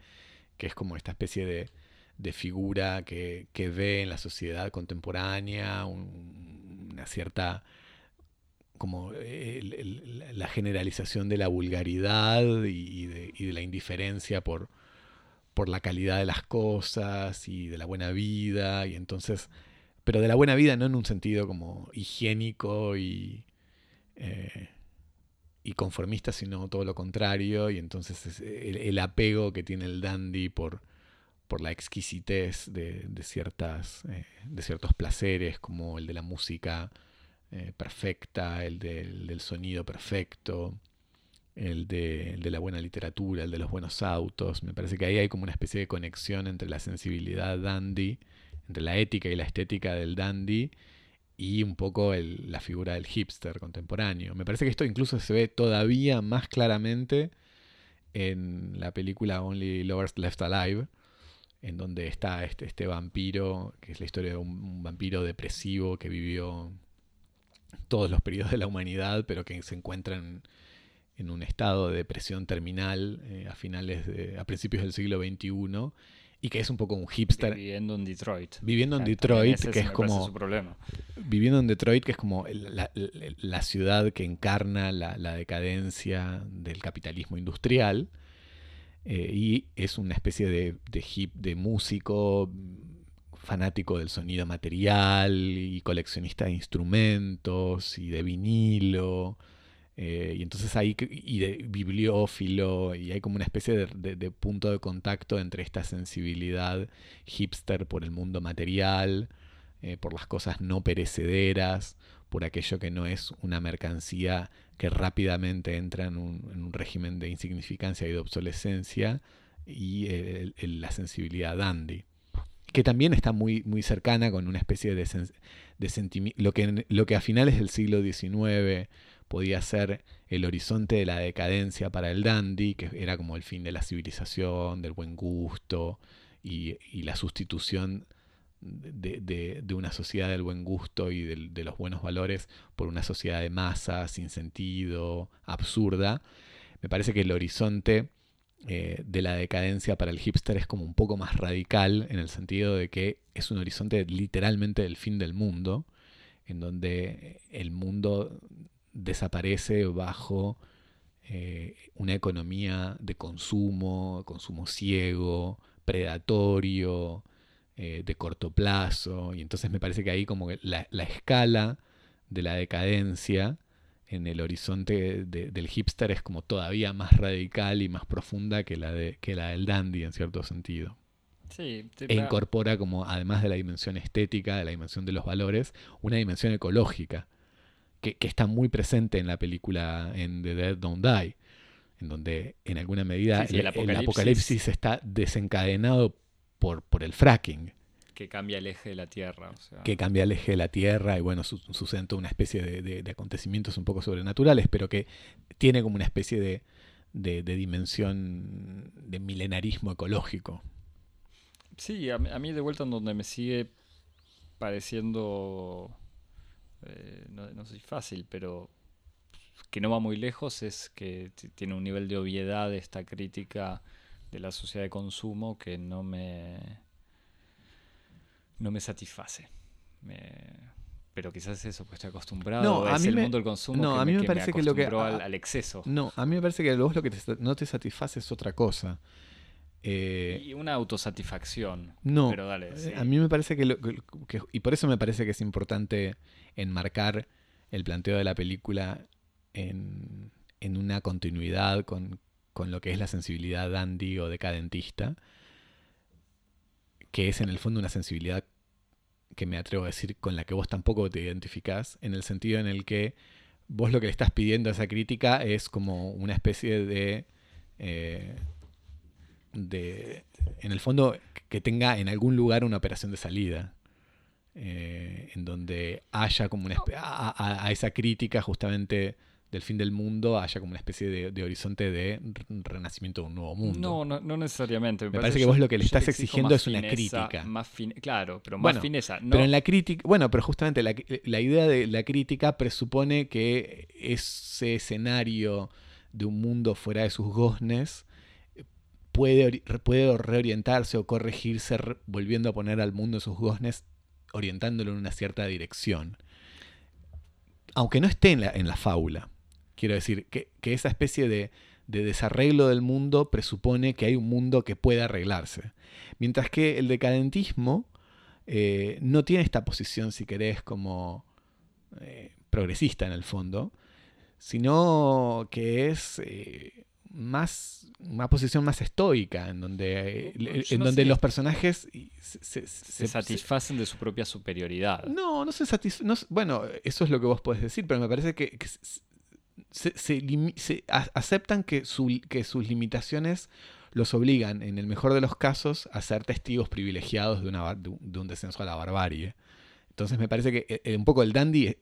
que es como esta especie de, de figura que, que ve en la sociedad contemporánea un- una cierta como la generalización de la vulgaridad y, y de, y de la indiferencia por, por la calidad de las cosas y de la buena vida y entonces pero de la buena vida no en un sentido como higiénico y eh, y conformista sino todo lo contrario y entonces es el, apego que tiene el dandy por por la exquisitez de, de ciertas eh, de ciertos placeres como el de la música eh, perfecta el del, del sonido perfecto el de, el de la buena literatura, el de los buenos autos. Me parece que ahí hay como una especie de conexión entre la sensibilidad dandy, entre la ética y la estética del dandy y un poco la figura del hipster contemporáneo. Me parece que esto incluso se ve todavía más claramente en la película Only Lovers Left Alive, en donde está este, este vampiro, que es la historia de un, vampiro depresivo que vivió todos los periodos de la humanidad, pero que se encuentra en, en un estado de depresión terminal eh, a finales de, a principios del siglo XXI y que es un poco un hipster viviendo en Detroit. viviendo en Detroit, ese que es como su problema. viviendo en Detroit, que es como la, la- la ciudad que encarna la, la decadencia del capitalismo industrial. eh, y es una especie de, de hip, de músico fanático del sonido material y coleccionista de instrumentos y de vinilo. Eh, y entonces ahí, y de bibliófilo, y hay como una especie de, punto de contacto entre esta sensibilidad hipster por el mundo material, eh, por las cosas no perecederas, por aquello que no es una mercancía que rápidamente entra en un, en un régimen de insignificancia y de obsolescencia, y el- la sensibilidad dandy, que también está muy, muy cercana con una especie de, sen- de sentimi- lo que, lo que a finales del siglo XIX podía ser el horizonte de la decadencia para el dandy, que era como el fin de la civilización, del buen gusto y, la sustitución de, una sociedad del buen gusto y de, los buenos valores por una sociedad de masa, sin sentido, absurda. Me parece que el horizonte eh, de la decadencia para el hipster es como un poco más radical en el sentido de que es un horizonte literalmente del fin del mundo, en donde el mundo desaparece bajo eh, una economía de consumo, consumo ciego, predatorio, eh, de corto plazo. Y entonces me parece que ahí como que la, la escala de la decadencia en el horizonte de- del hipster es como todavía más radical y más profunda que la, de, que la del dandy en cierto sentido. Sí, te- E incorpora como, además de la dimensión estética, de la dimensión de los valores, una dimensión ecológica que, que está muy presente en la película en The Dead Don't Die, en donde en alguna medida Sí, sí, el, el el apocalipsis- está desencadenado por, por el fracking, que cambia el eje de la Tierra. o sea. que cambia el eje de la Tierra y bueno, su- suceden toda una especie de, de- de acontecimientos un poco sobrenaturales, pero que tiene como una especie de, de- de dimensión de milenarismo ecológico. Sí, a, mí- a mí de vuelta en donde me sigue pareciendo, eh, no, no sé si fácil, pero que no va muy lejos es que tiene un nivel de obviedad esta crítica de la sociedad de consumo que no me, no me satisface. Me- pero quizás es eso, pues estoy acostumbrado, No, a es mí el me- mundo del consumo no, que a mí me que parece que lo que- al, a- al exceso. No, a mí me parece que vos lo que te no te satisface es otra cosa. Eh, Y una autosatisfacción. no, pero dale, eh, sí. a mí me parece que, lo- que- que- y por eso me parece que es importante enmarcar el planteo de la película en, en una continuidad con, con lo que es la sensibilidad dandy o decadentista, que es en el fondo una sensibilidad que me atrevo a decir con la que vos tampoco te identificás, en el sentido en el que vos lo que le estás pidiendo a esa crítica es como una especie de... eh, de en el fondo que tenga en algún lugar una operación de salida eh, en donde haya como una a, a- esa crítica justamente del fin del mundo haya como una especie de, de horizonte de renacimiento de un nuevo mundo No, no, no necesariamente. Me parece que vos lo que le estás exigiendo es una fineza, crítica. Más fin- claro, pero más Bueno, fineza. No, Pero en la crítica, bueno, pero justamente la, la idea de la crítica presupone que ese escenario de un mundo fuera de sus goznes puede, puede reorientarse o corregirse re- volviendo a poner al mundo sus goznes, orientándolo en una cierta dirección. Aunque no esté en la, en la fábula. Quiero decir, que, que esa especie de, de desarreglo del mundo presupone que hay un mundo que puede arreglarse. Mientras que el decadentismo eh, no tiene esta posición, si querés, como eh, progresista en el fondo, sino que es eh, más una posición más estoica, en donde, eh, No, en no donde sé. los personajes se, se- se se- satisfacen de su propia superioridad. no, no se satisfacen. bueno, eso es lo que vos podés decir, pero me parece que, que se, se- se limi- se a- aceptan que, su- que sus limitaciones los obligan, en el mejor de los casos, a ser testigos privilegiados de, una, de un- de un descenso a la barbarie. Entonces me parece que eh, un poco el dandy eh,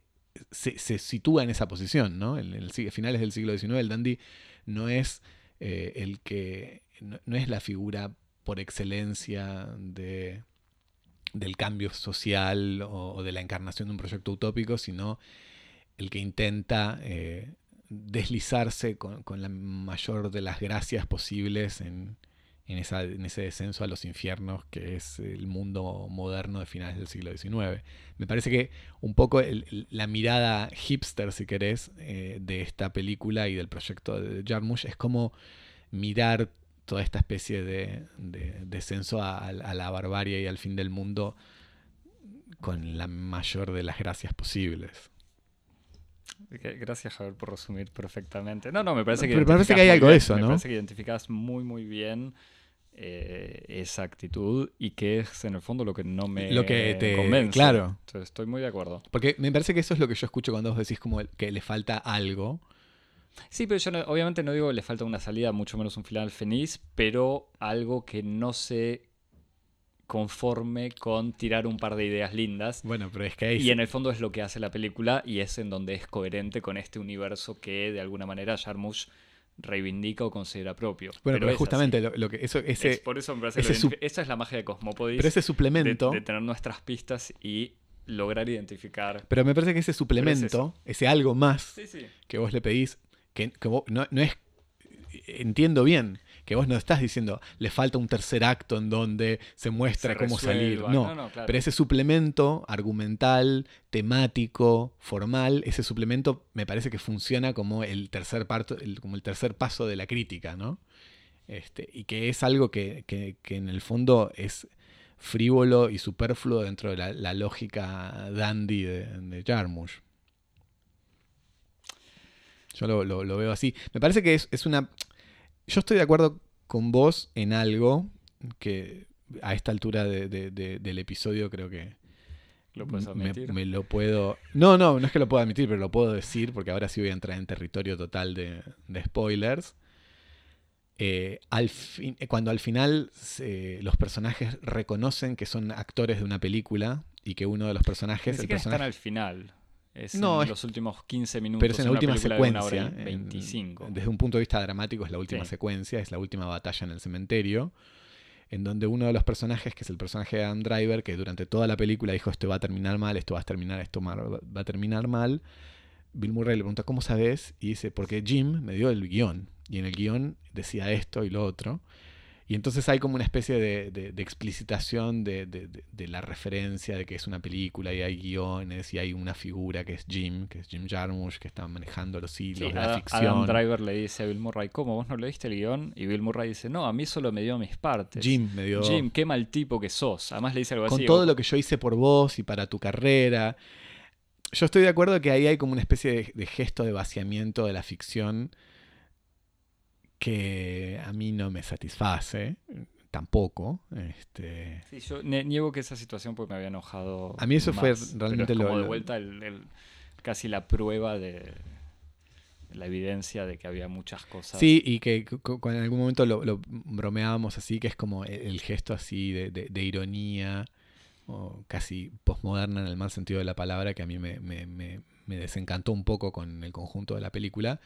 se, sitúa en esa posición, ¿no? En, finales del siglo XIX el dandy no es eh, el que no, es la figura por excelencia de del cambio social o, o de la encarnación de un proyecto utópico, sino el que intenta eh, deslizarse con, con la mayor de las gracias posibles en, en, ese descenso a los infiernos que es el mundo moderno de finales del siglo XIX. Me parece que un poco la mirada hipster, si querés, eh, de esta película y del proyecto de Jarmusch es como mirar toda esta especie de, de descenso a la barbarie y al fin del mundo con la mayor de las gracias posibles. Gracias, Javier, por resumir perfectamente. No, no, me parece que. Pero me parece que hay algo de eso, Me ¿no? parece que identificás muy, muy bien eh, esa actitud y que es en el fondo lo que no me Lo que te- convence. claro. Entonces, estoy muy de acuerdo. Porque me parece que eso es lo que yo escucho cuando vos decís como que le falta algo. Sí, pero yo no- obviamente no digo que le falta una salida, mucho menos un final feliz, pero algo que no se conforme con tirar un par de ideas lindas. Bueno, pero es que ahí Y en el fondo es lo que hace la película y es en donde es coherente con este universo que de alguna manera Jarmusch reivindica o considera propio. Bueno, pero, es justamente lo, lo que eso ese Es- por eso me parece su- esa es la magia de Cosmopodis. pero ese suplemento de tener nuestras pistas y lograr identificar. pero me parece que ese suplemento ese algo más Sí, sí. que vos le pedís que, que vos- no, no es entiendo bien que vos no estás diciendo le falta un tercer acto en donde se muestra se cómo salir no, no, claro. pero ese suplemento argumental temático formal ese suplemento me parece que funciona como el tercer parto el- como el tercer paso de la crítica no este, y que es algo que, que- que en el fondo es frívolo y superfluo dentro de la, la lógica dandy de, de Jarmusch. Yo lo, lo- lo veo así. Me parece que es, es una... Yo estoy de acuerdo con vos en algo que a esta altura de- de- de- del episodio creo que Lo puedes me, admitir. me lo puedo... No, no, no es que lo pueda admitir, pero lo puedo decir porque ahora sí voy a entrar en territorio total de, spoilers. Eh, al fin- eh, cuando al final se- los personajes reconocen que son actores de una película y que uno de los Ni personajes, el siquiera personaje están al final. Es No, en es- los últimos 15 minutos. pero es en la última de secuencia. en- 25. desde un punto de vista dramático es la última Sí. secuencia, es la última batalla en el cementerio, en donde uno de los personajes, que es el personaje de Adam Driver, que durante toda la película dijo esto va a terminar mal, esto va a terminar, esto va a terminar mal, Bill Murray le pregunta ¿cómo sabes? Y dice, porque Jim me dio el guion, y en el guion decía esto y lo otro. Y entonces hay como una especie de, de- de explicitación de, de- la referencia de que es una película y hay guiones y hay una figura que es Jim, que es Jim Jarmusch, que está manejando los hilos Sí, de la Adam, ficción. Adam Driver le dice a Bill Murray, ¿cómo? ¿Vos no leíste el guion? Y Bill Murray dice, no, a mí solo me dio mis partes. Jim me dio Jim, qué mal tipo que sos. Además le dice algo con así. todo o- lo que yo hice por vos y para tu carrera. Yo estoy de acuerdo que ahí hay como una especie de gesto de vaciamiento de la ficción que a mí no me satisface, tampoco. Este, Sí, yo niego que esa situación porque me había enojado. A mí eso fue más, realmente pero es lo- como de lo- vuelta el- el- casi la prueba de la evidencia de que había muchas cosas. Sí, y que en algún momento lo, lo bromeábamos así, que es como el, el gesto así de, de- de ironía, o casi posmoderna en el mal sentido de la palabra, que a mí me, me- me- me desencantó un poco con el conjunto de la película.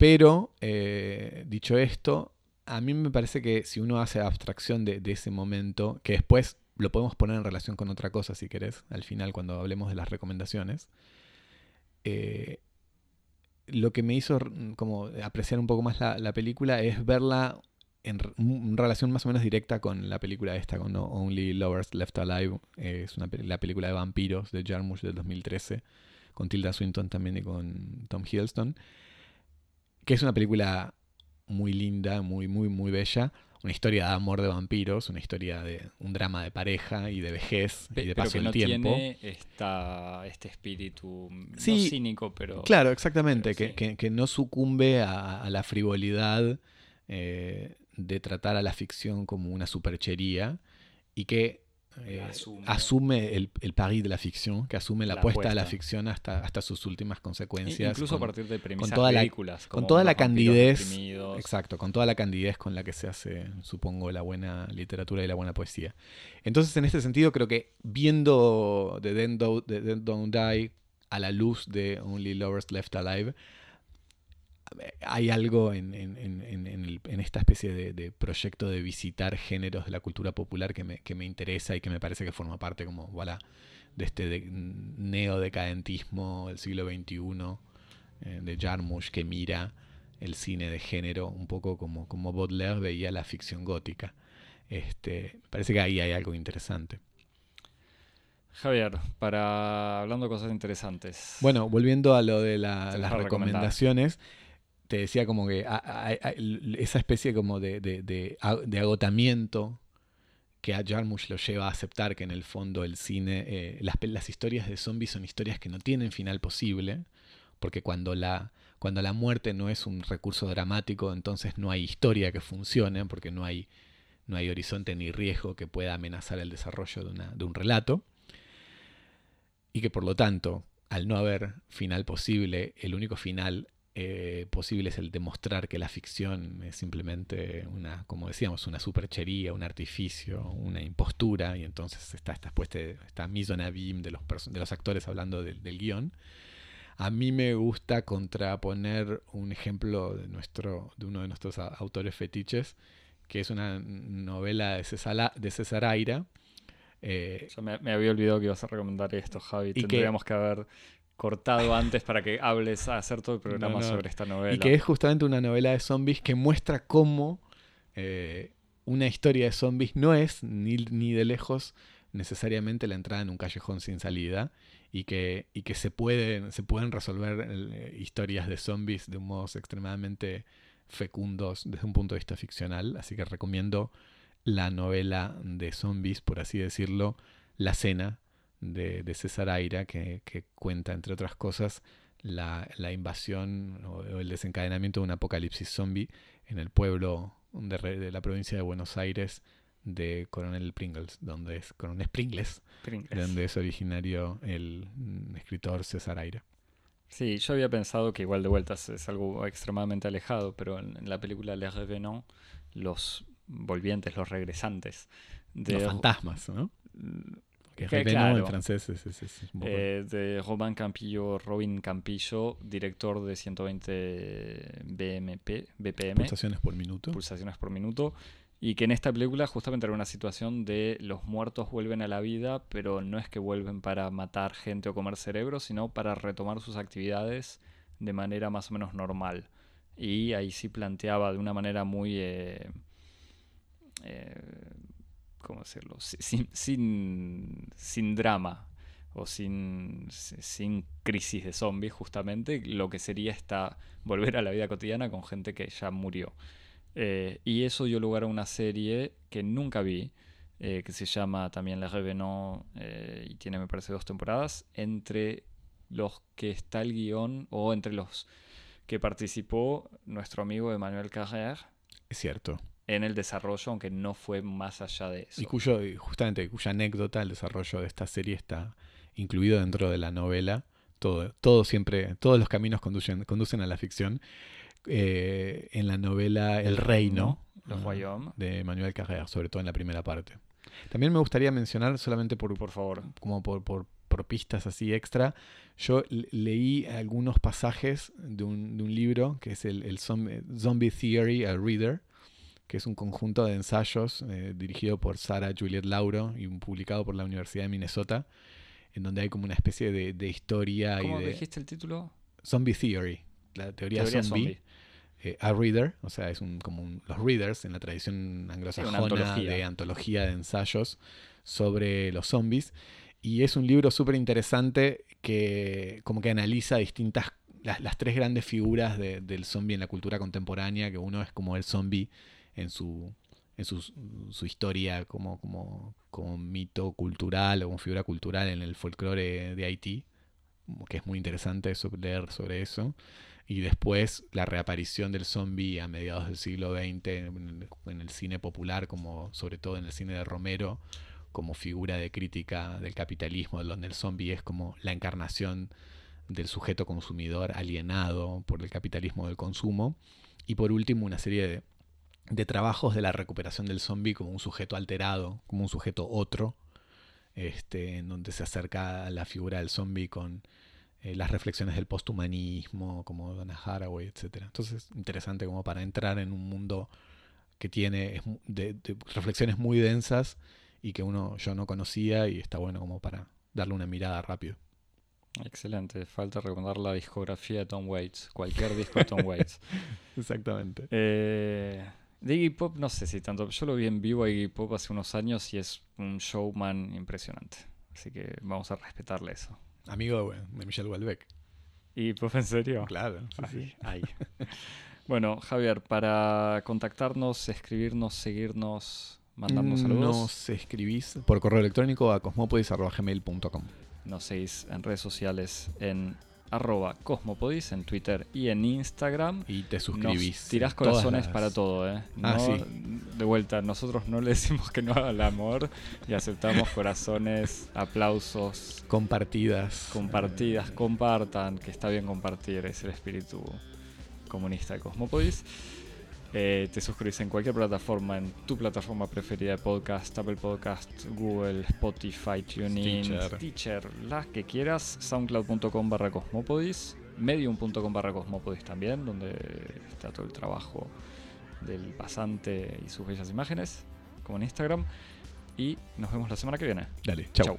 Pero, eh, dicho esto, a mí me parece que si uno hace abstracción de, ese momento, que después lo podemos poner en relación con otra cosa, si querés, al final cuando hablemos de las recomendaciones, eh, lo que me hizo como apreciar un poco más la, la película es verla en, relación más o menos directa con la película esta, con No Only Lovers Left Alive. Eh, es una, la película de vampiros de Jarmusch del 2013, con Tilda Swinton también y con Tom Hiddleston. Que es una película muy linda, muy, muy, muy bella. Una historia de amor de vampiros, una historia de un drama de pareja y de vejez Pe- y de pero paso que del no tiempo. tiene esta, este espíritu no cínico, pero Claro, exactamente, pero que, sí. que- que no sucumbe a, a la frivolidad eh, de tratar a la ficción como una superchería y que eh, Asume. asume, el, el pari de la ficción, que asume la, La apuesta de la ficción hasta, hasta sus últimas consecuencias. incluso con- a partir de premisas toda la- con toda la candidez. Exacto, con toda la candidez con la que se hace, supongo, la buena literatura y la buena poesía. Entonces, en este sentido, creo que viendo The Dead Don't, The Dead Don't Die a la luz de Only Lovers Left Alive, hay algo en, en- en- en- en el- en esta especie de, de proyecto de visitar géneros de la cultura popular que me, que me interesa y que me parece que forma parte como voilà, de este de- neodecadentismo del siglo XXI eh, de Jarmusch que mira el cine de género un poco como, como Baudelaire veía la ficción gótica. Este, me parece que ahí hay algo interesante. Javier, para hablando de cosas interesantes. Bueno, volviendo a lo de la- las recomendar. Te decía como que esa especie como de, de- agotamiento que a Jarmusch lo lleva a aceptar que en el fondo el cine, eh, las, las historias de zombies son historias que no tienen final posible, porque cuando la, cuando la muerte no es un recurso dramático, entonces no hay historia que funcione, porque no hay, no hay horizonte ni riesgo que pueda amenazar el desarrollo de, una- de un relato. Y que por lo tanto, al no haber final posible, el único final eh, posible es el demostrar que la ficción es simplemente una, como decíamos, una superchería, un artificio, una impostura, y entonces está esta, puesta- esta mise en abîme de los, de los actores hablando del- del guion. A mí me gusta contraponer un ejemplo de, nuestro, de uno de nuestros autores fetiches, que es una novela de César, de César Aira. Eh, Yo me, había olvidado que ibas a recomendar esto, Javi. Tendríamos que, haber cortado antes para que hables a hacer todo el programa sobre esta novela. Y que es justamente una novela de zombies que muestra cómo eh, una historia de zombies no es ni, ni de lejos necesariamente la entrada en un callejón sin salida y que, y que se, pueden, se pueden resolver eh, historias de zombies de un modo extremadamente fecundos desde un punto de vista ficcional. Así que recomiendo la novela de zombies, por así decirlo, La Cena de, César Aira, que, cuenta, entre otras cosas, la, invasión o, el desencadenamiento de un apocalipsis zombie en el pueblo de, de la provincia de Buenos Aires de Coronel Pringles, donde es Coronel Pringles, donde es originario el mm, escritor César Aira. Sí, yo había pensado que igual de vueltas es algo extremadamente alejado, pero en, la película Les Revenants, los volvientes, los regresantes. De los fantasmas, ¿no? Que Revenant en francés es, es, eh, De Robin Campillo, Robin Campillo, director de 120 BMP, BPM. Pulsaciones por minuto. Pulsaciones por minuto. Y que en esta película justamente era una situación de los muertos vuelven a la vida, pero no es que vuelven para matar gente o comer cerebros, sino para retomar sus actividades de manera más o menos normal. Y ahí sí planteaba de una manera muy... Eh, eh, ¿Cómo? Sin, sin, sin drama o sin, sin crisis de zombies, justamente, lo que sería esta volver a la vida cotidiana con gente que ya murió. Eh, y eso dio lugar a una serie que nunca vi, eh, que se llama también La Revenant eh, y tiene, me parece, dos temporadas, entre los que está el guion o entre los que participó nuestro amigo Emmanuel Carrère. Es cierto. En el desarrollo, aunque no fue más allá de eso. Y cuyo, justamente, cuya anécdota, el desarrollo de esta serie está incluido dentro de la novela. Todo, todo siempre, todos los caminos conducen, conducen a la ficción. Eh, en la novela El Reino de Manuel Carrera, sobre todo en la primera parte. También me gustaría mencionar, solamente por, por favor, como por, por, pistas así extra, yo leí algunos pasajes de un, de un libro que es el, Zombie Theory a Reader, que es un conjunto de ensayos eh, dirigido por Sarah Juliet Lauro y publicado por la Universidad de Minnesota, en donde hay como una especie de, historia. ¿Cómo y de, dijiste el título? Zombie Theory, la teoría, zombie. Eh, a reader, o sea, es un, como los readers en la tradición anglosajona de antología de ensayos sobre los zombies. Y es un libro súper interesante que como que analiza distintas, las, tres grandes figuras del zombie en la cultura contemporánea, que uno es como el zombie en su, en su, su historia como, como, como mito cultural o como figura cultural en el folclore de Haití, que es muy interesante leer sobre eso y después la reaparición del zombie a mediados del siglo XX en, el cine popular, como sobre todo en el cine de Romero, como figura de crítica del capitalismo, donde el zombie es como la encarnación del sujeto consumidor alienado por el capitalismo del consumo. Y por último, una serie de, de trabajos de la recuperación del zombie como un sujeto alterado, como un sujeto otro, este, en donde se acerca a la figura del zombie con eh, las reflexiones del posthumanismo, como Donna Haraway, etc. Entonces, interesante como para entrar en un mundo que tiene de, reflexiones muy densas y que uno yo no conocía y está bueno como para darle una mirada rápido. Excelente, falta recordar la discografía de Tom Waits, cualquier disco de Tom Waits. Exactamente. Eh, de Iggy Pop no sé si tanto, yo lo vi en vivo a Iggy Pop hace unos años y es un showman impresionante, así que vamos a respetarle eso. Amigo de Michel Houellebecq. ¿Y pues en serio? Claro. Sí, bueno, Javier, para contactarnos, escribirnos, seguirnos, mandarnos saludos. Nos escribís por correo electrónico a cosmopodis.gmail.com. Nos seguís en redes sociales en arroba Cosmopodis en Twitter y en Instagram. Y te suscribís. tirás corazones para todo, ¿eh? ah, sí. De vuelta, nosotros no le decimos que no al amor y aceptamos corazones, aplausos. Compartidas. Compartidas, compartan, que está bien compartir, es el espíritu comunista de Cosmopodis. Eh, te suscribís en cualquier plataforma, en tu plataforma preferida de podcast, Apple Podcast, Google, Spotify, TuneIn, Stitcher. Stitcher, las que quieras, soundcloud.com barra cosmopodis, medium.com barra cosmopodis también, donde está todo el trabajo del pasante y sus bellas imágenes, como en Instagram. Y nos vemos la semana que viene. Dale, chao. Chau.